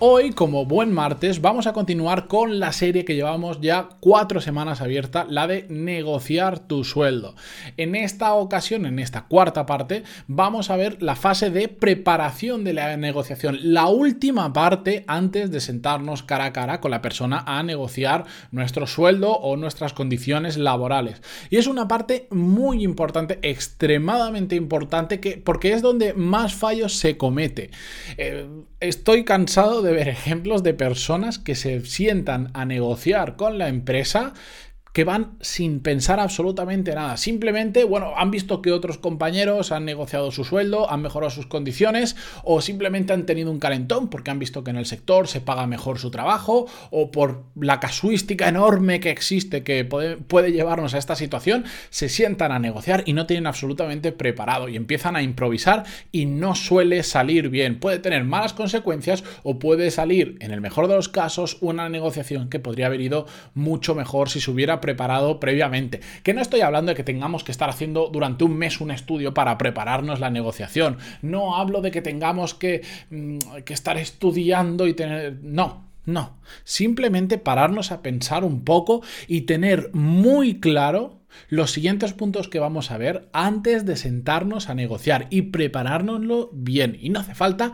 Hoy, como buen martes, vamos a continuar con la serie que llevamos ya cuatro semanas abierta, la de negociar tu sueldo. En esta ocasión, en esta cuarta parte, vamos a ver la fase de preparación de la negociación, la última parte antes de sentarnos cara a cara con la persona a negociar nuestro sueldo o nuestras condiciones laborales. Y es una parte muy importante, extremadamente importante, que, porque es donde más fallos se comete. Eh, estoy cansado de ver ejemplos de personas que se sientan a negociar con la empresa que van sin pensar absolutamente nada. Simplemente, bueno, han visto que otros compañeros han negociado su sueldo, han mejorado sus condiciones o simplemente han tenido un calentón porque han visto que en el sector se paga mejor su trabajo o por la casuística enorme que existe que puede, puede llevarnos a esta situación, se sientan a negociar y no tienen absolutamente preparado y empiezan a improvisar y no suele salir bien. Puede tener malas consecuencias o puede salir, en el mejor de los casos, una negociación que podría haber ido mucho mejor si se hubiera preparado previamente. Que no estoy hablando de que tengamos que estar haciendo durante un mes un estudio para prepararnos la negociación. No hablo de que tengamos que, mm, que estar estudiando y tener... No, no. Simplemente pararnos a pensar un poco y tener muy claro los siguientes puntos que vamos a ver antes de sentarnos a negociar y preparárnoslo bien. Y no hace falta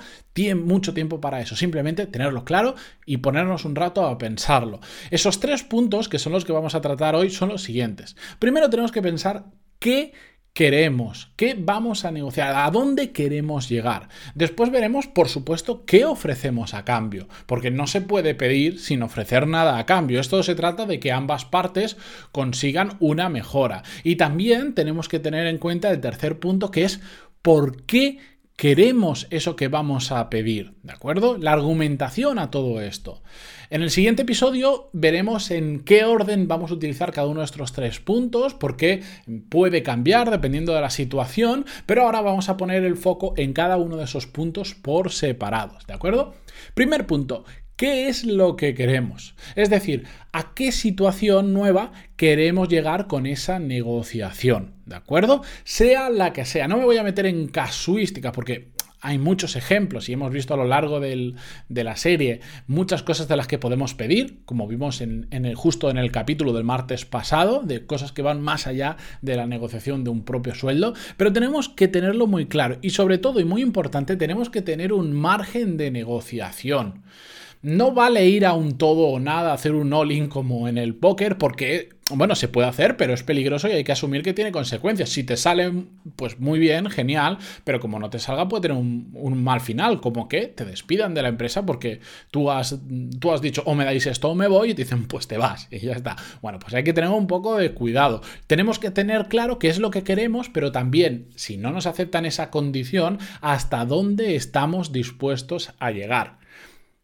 mucho tiempo para eso, simplemente tenerlo claro y ponernos un rato a pensarlo. Esos tres puntos que son los que vamos a tratar hoy son los siguientes. Primero tenemos que pensar qué queremos, qué vamos a negociar, a dónde queremos llegar. Después veremos, por supuesto, qué ofrecemos a cambio, porque no se puede pedir sin ofrecer nada a cambio. Esto se trata de que ambas partes consigan una mejora. Y también tenemos que tener en cuenta el tercer punto, que es por qué queremos eso que vamos a pedir, ¿de acuerdo? La argumentación a todo esto. En el siguiente episodio veremos en qué orden vamos a utilizar cada uno de estos tres puntos, porque puede cambiar dependiendo de la situación, pero ahora vamos a poner el foco en cada uno de esos puntos por separados, ¿de acuerdo? Primer punto, ¿Qué es lo que queremos? Es decir, ¿a qué situación nueva queremos llegar con esa negociación? ¿De acuerdo? Sea la que sea. No me voy a meter en casuística porque hay muchos ejemplos y hemos visto a lo largo de la serie muchas cosas de las que podemos pedir, como vimos justo en el capítulo del martes pasado, de cosas que van más allá de la negociación de un propio sueldo, pero tenemos que tenerlo muy claro y sobre todo y muy importante, tenemos que tener un margen de negociación. No vale ir a un todo o nada, hacer un all-in como en el póker, porque, bueno, se puede hacer, pero es peligroso y hay que asumir que tiene consecuencias. Si te sale, pues muy bien, genial, pero como no te salga, puede tener un, mal final, como que te despidan de la empresa porque tú has, tú has dicho, o me dais esto o me voy, y te dicen, pues te vas, y ya está. Bueno, pues hay que tener un poco de cuidado. Tenemos que tener claro qué es lo que queremos, pero también, si no nos aceptan esa condición, hasta dónde estamos dispuestos a llegar.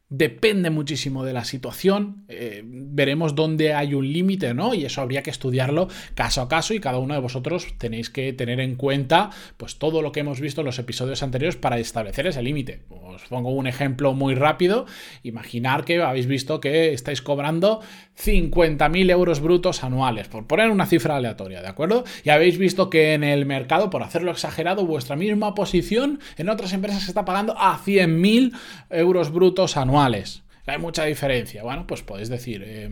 Depende muchísimo de la situación, eh, veremos dónde hay un límite, ¿no? Y eso habría que estudiarlo caso a caso y cada uno de vosotros tenéis que tener en cuenta pues todo lo que hemos visto en los episodios anteriores para establecer ese límite. Os pongo un ejemplo muy rápido, imaginar que habéis visto que estáis cobrando 50.000 euros brutos anuales, por poner una cifra aleatoria, ¿de acuerdo? Y habéis visto que en el mercado, por hacerlo exagerado, vuestra misma posición en otras empresas se está pagando a 100.000 euros brutos anuales hay mucha diferencia. Bueno, pues podéis decir, eh,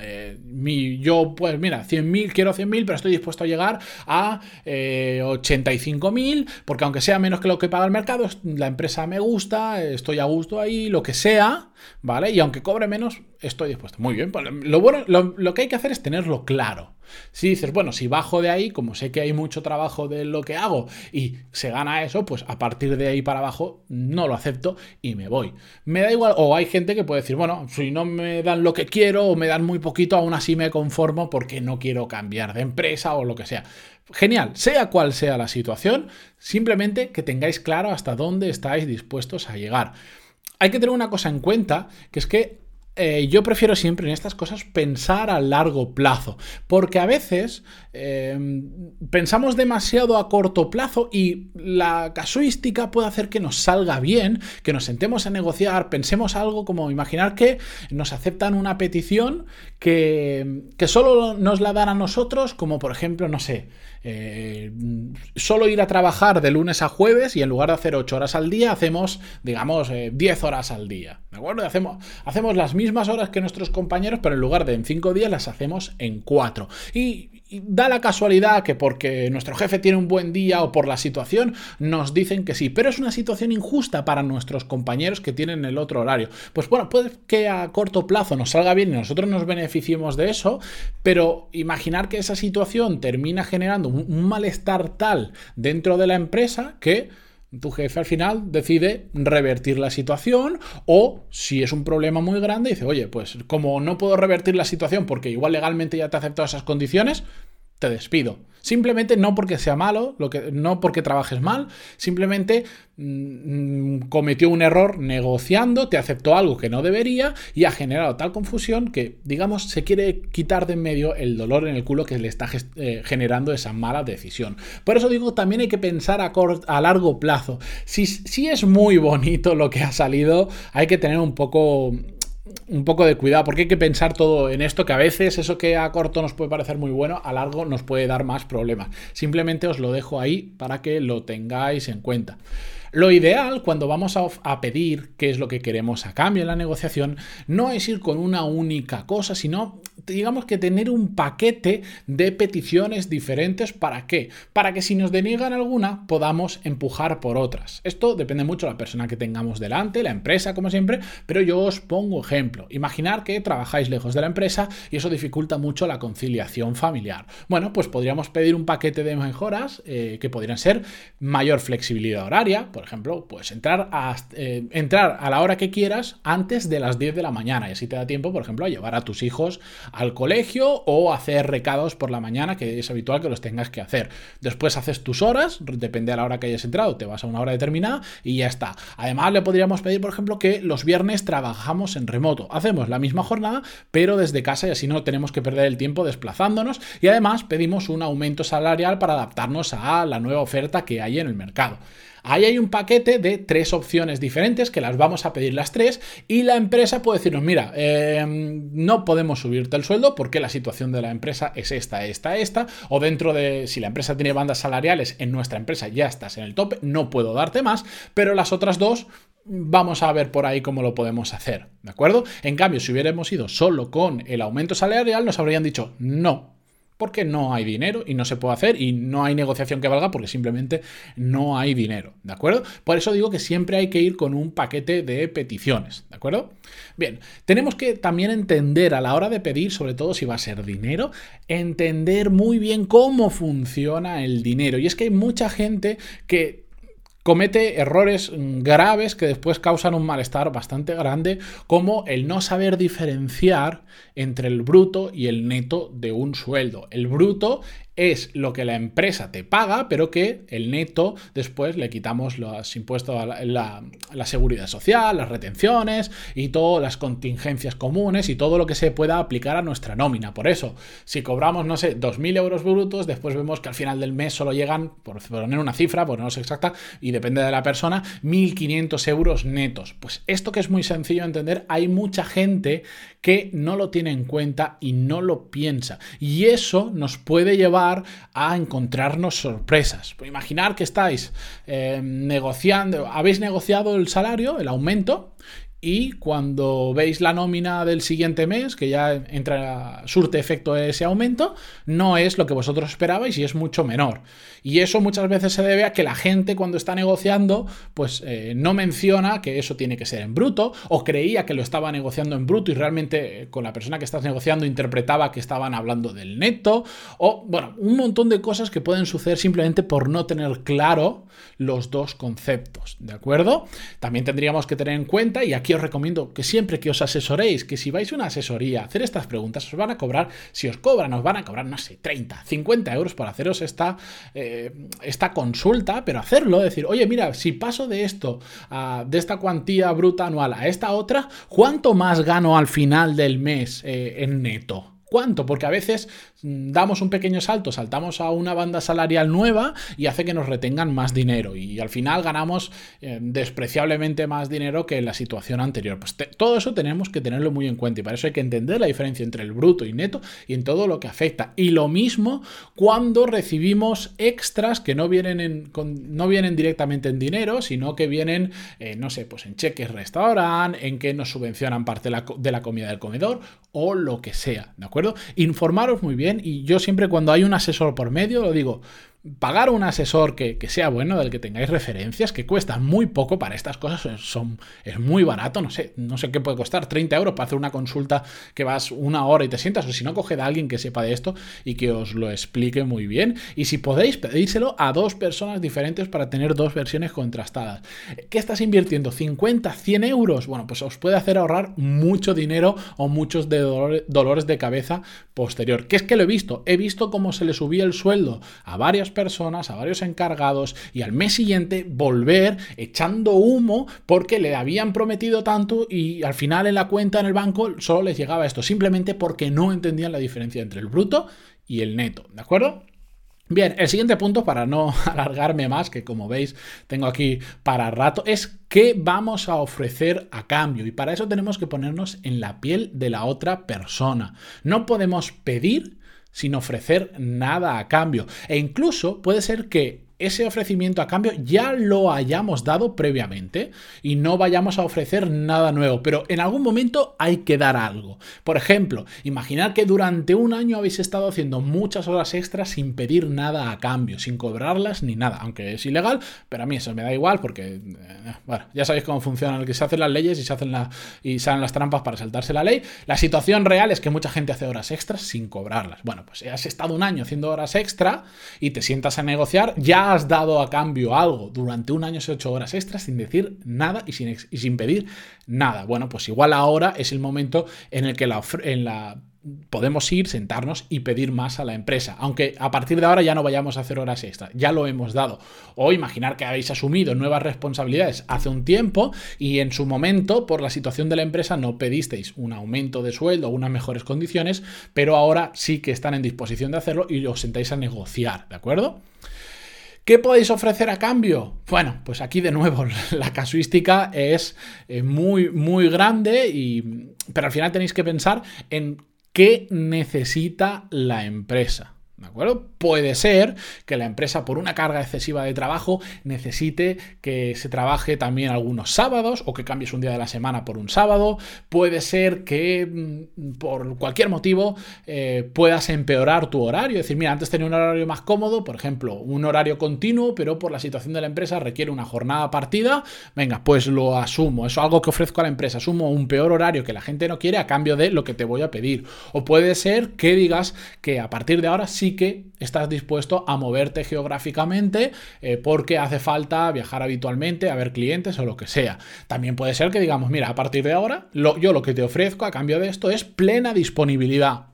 eh, yo pues mira, 100.000, quiero 100.000, pero estoy dispuesto a llegar a eh, 85.000, porque aunque sea menos que lo que paga el mercado, la empresa me gusta, estoy a gusto ahí, lo que sea, ¿vale? Y aunque cobre menos, estoy dispuesto. Muy bien, pues lo, bueno, lo, que hay que hacer es tenerlo claro. Si dices, bueno, si bajo de ahí, como sé que hay mucho trabajo de lo que hago y se gana eso, pues a partir de ahí para abajo no lo acepto y me voy. Me da igual, o hay gente que puede decir, bueno, si no me dan lo que quiero o me dan muy poquito, aún así me conformo porque no quiero cambiar de empresa o lo que sea. Genial, sea cual sea la situación, simplemente que tengáis claro hasta dónde estáis dispuestos a llegar hay que tener una cosa en cuenta, que es que eh, yo prefiero siempre en estas cosas pensar a largo plazo, porque a veces eh, pensamos demasiado a corto plazo y la casuística puede hacer que nos salga bien, que nos sentemos a negociar, pensemos algo como imaginar que nos aceptan una petición que, que solo nos la dan a nosotros, como por ejemplo, no sé, eh, solo ir a trabajar de lunes a jueves y en lugar de hacer 8 horas al día, hacemos, digamos, 10 horas al día. ¿De acuerdo? Hacemos, hacemos las mismas horas que nuestros compañeros, pero en lugar de en 5 días las hacemos en 4. Y, da la casualidad que porque nuestro jefe tiene un buen día o por la situación nos dicen que sí, pero es una situación injusta para nuestros compañeros que tienen el otro horario. Pues bueno, puede que a corto plazo nos salga bien y nosotros nos beneficiemos de eso, pero imaginar que esa situación termina generando un malestar tal dentro de la empresa que tu jefe al final decide revertir la situación o si es un problema muy grande dice, oye, pues como no puedo revertir la situación porque igual legalmente ya te he aceptado esas condiciones, te despido. Simplemente no porque sea malo, lo que, no porque trabajes mal, simplemente mm, cometió un error negociando, te aceptó algo que no debería y ha generado tal confusión que, digamos, se quiere quitar de en medio el dolor en el culo que le está eh, generando esa mala decisión. Por eso digo, también hay que pensar a, a largo plazo. Si es muy bonito lo que ha salido, hay que tener un poco un poco de cuidado, porque hay que pensar todo en esto, que a veces eso que a corto nos puede parecer muy bueno, a largo nos puede dar más problemas. Simplemente os lo dejo ahí para que lo tengáis en cuenta. Lo ideal cuando vamos a, pedir qué es lo que queremos a cambio en la negociación no es ir con una única cosa, sino digamos que tener un paquete de peticiones diferentes. ¿Para qué? Para que si nos deniegan alguna podamos empujar por otras. Esto depende mucho de la persona que tengamos delante, la empresa como siempre, pero yo os pongo ejemplo. Imaginar que trabajáis lejos de la empresa y eso dificulta mucho la conciliación familiar. Bueno, pues podríamos pedir un paquete de mejoras eh, que podrían ser mayor flexibilidad horaria, por ejemplo, pues entrar a, eh, entrar a la hora que quieras antes de las 10 de la mañana y así te da tiempo, por ejemplo, a llevar a tus hijos al colegio o hacer recados por la mañana, que es habitual que los tengas que hacer. Después haces tus horas, depende a la hora que hayas entrado, te vas a una hora determinada y ya está. Además, le podríamos pedir, por ejemplo, que los viernes trabajamos en remoto. Hacemos la misma jornada, pero desde casa y así no tenemos que perder el tiempo desplazándonos y además pedimos un aumento salarial para adaptarnos a la nueva oferta que hay en el mercado. Ahí hay un paquete de tres opciones diferentes que las vamos a pedir las tres y la empresa puede decirnos, mira, em, no podemos subirte el sueldo porque la situación de la empresa es esta, esta, esta, o dentro de, si la empresa tiene bandas salariales, en nuestra empresa ya estás en el tope, no puedo darte más, pero las otras dos vamos a ver por ahí cómo lo podemos hacer, ¿de acuerdo? En cambio, si hubiéramos ido solo con el aumento salarial, nos habrían dicho, no, porque no hay dinero y no se puede hacer y no hay negociación que valga porque simplemente no hay dinero, ¿de acuerdo? Por eso digo que siempre hay que ir con un paquete de peticiones, ¿de acuerdo? Bien, tenemos que también entender a la hora de pedir, sobre todo si va a ser dinero, entender muy bien cómo funciona el dinero. Y es que hay mucha gente que comete errores graves que después causan un malestar bastante grande, como el no saber diferenciar entre el bruto y el neto de un sueldo. El bruto es lo que la empresa te paga, pero que el neto después le quitamos los impuestos a la, seguridad social, las retenciones y todas las contingencias comunes y todo lo que se pueda aplicar a nuestra nómina. Por eso, si cobramos, no sé, 2.000 euros brutos, después vemos que al final del mes solo llegan, por poner una cifra, por no sé exacta, y depende de la persona, 1.500 euros netos. Pues esto que es muy sencillo de entender, hay mucha gente que no lo tiene en cuenta y no lo piensa. Y eso nos puede llevar a encontrarnos sorpresas. Imaginar que estáis eh, negociando, habéis negociado el salario, el aumento, y cuando veis la nómina del siguiente mes, que ya entra, surte efecto ese aumento, no es lo que vosotros esperabais y es mucho menor. Y eso muchas veces se debe a que la gente cuando está negociando, pues eh, no menciona que eso tiene que ser en bruto, o creía que lo estaba negociando en bruto y realmente eh, con la persona que estás negociando interpretaba que estaban hablando del neto, o bueno, un montón de cosas que pueden suceder simplemente por no tener claro los dos conceptos, ¿de acuerdo? También tendríamos que tener en cuenta, y aquí os recomiendo que siempre que os asesoréis, que si vais a una asesoría a hacer estas preguntas, os van a cobrar, si os cobran, os van a cobrar, no sé, 30, 50 euros por haceros esta, eh, esta consulta, pero hacerlo, decir, oye, mira, si paso de esto, de esta cuantía bruta anual a esta otra, ¿cuánto más gano al final del mes eh, en neto? ¿Cuánto? Porque a veces damos un pequeño salto, saltamos a una banda salarial nueva y hace que nos retengan más dinero y al final ganamos eh, despreciablemente más dinero que en la situación anterior. Pues todo eso tenemos que tenerlo muy en cuenta y para eso hay que entender la diferencia entre el bruto y neto y en todo lo que afecta. Y lo mismo cuando recibimos extras que no vienen, en, no vienen directamente en dinero, sino que vienen, eh, no sé, pues en cheques restaurante, en que nos subvencionan parte de la comida del comedor o lo que sea, ¿de acuerdo? Informaros muy bien y yo siempre cuando hay un asesor por medio lo digo, pagar un asesor que, sea bueno, del que tengáis referencias, que cuesta muy poco para estas cosas, son, es muy barato, no sé, no sé qué puede costar, 30 euros para hacer una consulta que vas una hora y te sientas, o si no, coged a alguien que sepa de esto y que os lo explique muy bien. Y si podéis, pedírselo a dos personas diferentes para tener dos versiones contrastadas. ¿Qué estás invirtiendo? ¿50, 100 euros? Bueno, pues os puede hacer ahorrar mucho dinero o muchos de dolores de cabeza posterior. ¿Qué es que lo he visto? He visto cómo se le subía el sueldo a varias personas, a varios encargados y al mes siguiente volver echando humo porque le habían prometido tanto y al final en la cuenta en el banco solo les llegaba esto, simplemente porque no entendían la diferencia entre el bruto y el neto, ¿de acuerdo? Bien, el siguiente punto, para no alargarme más, que como veis tengo aquí para rato, es qué vamos a ofrecer a cambio. Y para eso tenemos que ponernos en la piel de la otra persona. No podemos pedir sin ofrecer nada a cambio. E incluso puede ser que ese ofrecimiento a cambio ya lo hayamos dado previamente y no vayamos a ofrecer nada nuevo, pero en algún momento hay que dar algo. Por ejemplo, imaginar que durante un año habéis estado haciendo muchas horas extras sin pedir nada a cambio, sin cobrarlas ni nada, aunque es ilegal, pero a mí eso me da igual porque, eh, bueno, ya sabéis cómo funcionan, que se hacen las leyes y se hacen la, y salen las trampas para saltarse la ley. La situación real es que mucha gente hace horas extras sin cobrarlas. Bueno, pues has estado un año haciendo horas extra y te sientas a negociar, ya has dado a cambio algo durante un año, ocho horas extras sin decir nada y sin, y sin pedir nada. Bueno, pues igual ahora es el momento en el que la, en la podemos ir, sentarnos y pedir más a la empresa. Aunque a partir de ahora ya no vayamos a hacer horas extras, ya lo hemos dado. O imaginar que habéis asumido nuevas responsabilidades hace un tiempo y en su momento, por la situación de la empresa, no pedisteis un aumento de sueldo o unas mejores condiciones, pero ahora sí que están en disposición de hacerlo y os sentáis a negociar, ¿de acuerdo? ¿Qué podéis ofrecer a cambio? Bueno, pues aquí de nuevo la casuística es eh, muy, muy grande, y, pero al final tenéis que pensar en qué necesita la empresa. ¿De acuerdo? Puede ser que la empresa, por una carga excesiva de trabajo, necesite que se trabaje también algunos sábados o que cambies un día de la semana por un sábado. Puede ser que mm, por cualquier motivo eh, puedas empeorar tu horario. Es decir, mira, antes tenía un horario más cómodo, por ejemplo, un horario continuo, pero por la situación de la empresa requiere una jornada partida. Venga, pues lo asumo. Eso es algo que ofrezco a la empresa. Asumo un peor horario que la gente no quiere a cambio de lo que te voy a pedir. O puede ser que digas que a partir de ahora sí que estás dispuesto a moverte geográficamente eh, porque hace falta viajar habitualmente, a ver clientes o lo que sea. También puede ser que digamos, mira, a partir de ahora, yo lo que te ofrezco a cambio de esto es plena disponibilidad.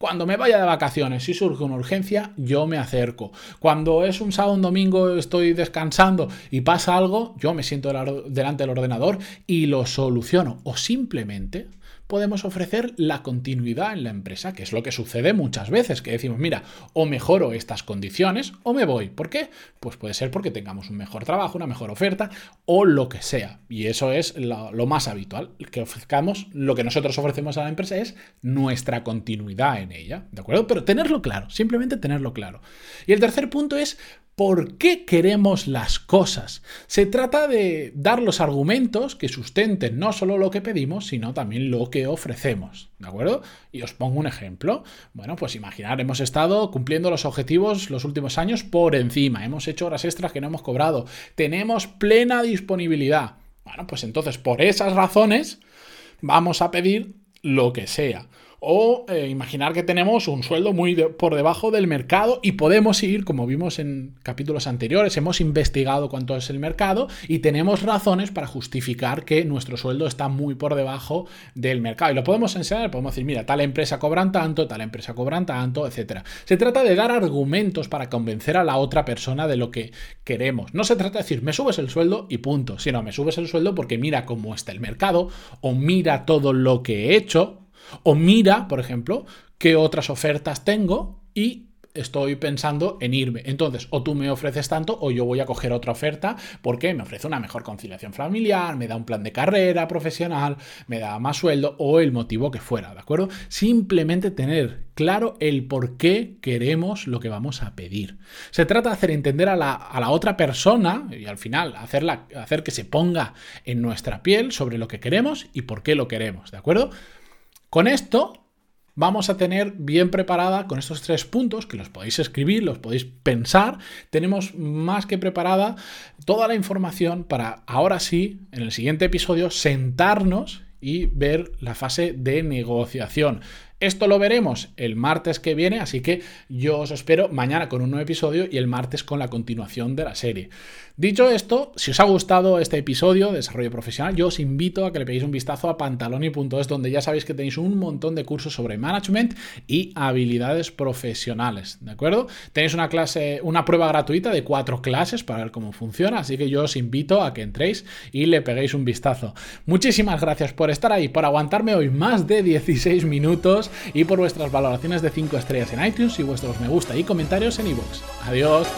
Cuando me vaya de vacaciones, si surge una urgencia, yo me acerco. Cuando es un sábado, un domingo, estoy descansando y pasa algo, yo me siento delante del ordenador y lo soluciono. O simplemente podemos ofrecer la continuidad en la empresa, que es lo que sucede muchas veces, que decimos, mira, o mejoro estas condiciones o me voy. ¿Por qué? Pues puede ser porque tengamos un mejor trabajo, una mejor oferta o lo que sea. Y eso es lo, más habitual, que ofrezcamos, lo que nosotros ofrecemos a la empresa es nuestra continuidad en ella, ¿de acuerdo? Pero tenerlo claro, simplemente tenerlo claro. Y el tercer punto es por qué queremos las cosas. Se trata de dar los argumentos que sustenten no solo lo que pedimos, sino también lo que ofrecemos. ¿De acuerdo? Y os pongo un ejemplo. Bueno, pues imaginar, hemos estado cumpliendo los objetivos los últimos años por encima. Hemos hecho horas extras que no hemos cobrado. Tenemos plena disponibilidad. Bueno, pues entonces por esas razones vamos a pedir lo que sea. O eh, imaginar que tenemos un sueldo muy por debajo del mercado y podemos ir, como vimos en capítulos anteriores, hemos investigado cuánto es el mercado y tenemos razones para justificar que nuestro sueldo está muy por debajo del mercado. Y lo podemos enseñar, podemos decir, mira, tal empresa cobran tanto, tal empresa cobran tanto, etc. Se trata de dar argumentos para convencer a la otra persona de lo que queremos. No se trata de decir, me subes el sueldo y punto, sino me subes el sueldo porque mira cómo está el mercado o mira todo lo que he hecho o mira, por ejemplo, qué otras ofertas tengo y estoy pensando en irme. Entonces, o tú me ofreces tanto o yo voy a coger otra oferta porque me ofrece una mejor conciliación familiar, me da un plan de carrera profesional, me da más sueldo o el motivo que fuera, ¿de acuerdo? Simplemente tener claro el por qué queremos lo que vamos a pedir. Se trata de hacer entender a la, a la otra persona y al final hacerla, hacer que se ponga en nuestra piel sobre lo que queremos y por qué lo queremos, ¿de acuerdo? Con esto vamos a tener bien preparada con estos tres puntos, que los podéis escribir, los podéis pensar, tenemos más que preparada toda la información para ahora sí, en el siguiente episodio, sentarnos y ver la fase de negociación. Esto lo veremos el martes que viene, así que yo os espero mañana con un nuevo episodio y el martes con la continuación de la serie. Dicho esto, si os ha gustado este episodio de desarrollo profesional, yo os invito a que le peguéis un vistazo a pantaloni.es, donde ya sabéis que tenéis un montón de cursos sobre management y habilidades profesionales, ¿de acuerdo? Tenéis una clase, una prueba gratuita de cuatro clases para ver cómo funciona, así que yo os invito a que entréis y le peguéis un vistazo. Muchísimas gracias por estar ahí, por aguantarme hoy más de 16 minutos y por vuestras valoraciones de 5 estrellas en iTunes y vuestros me gusta y comentarios en iVoox. Adiós.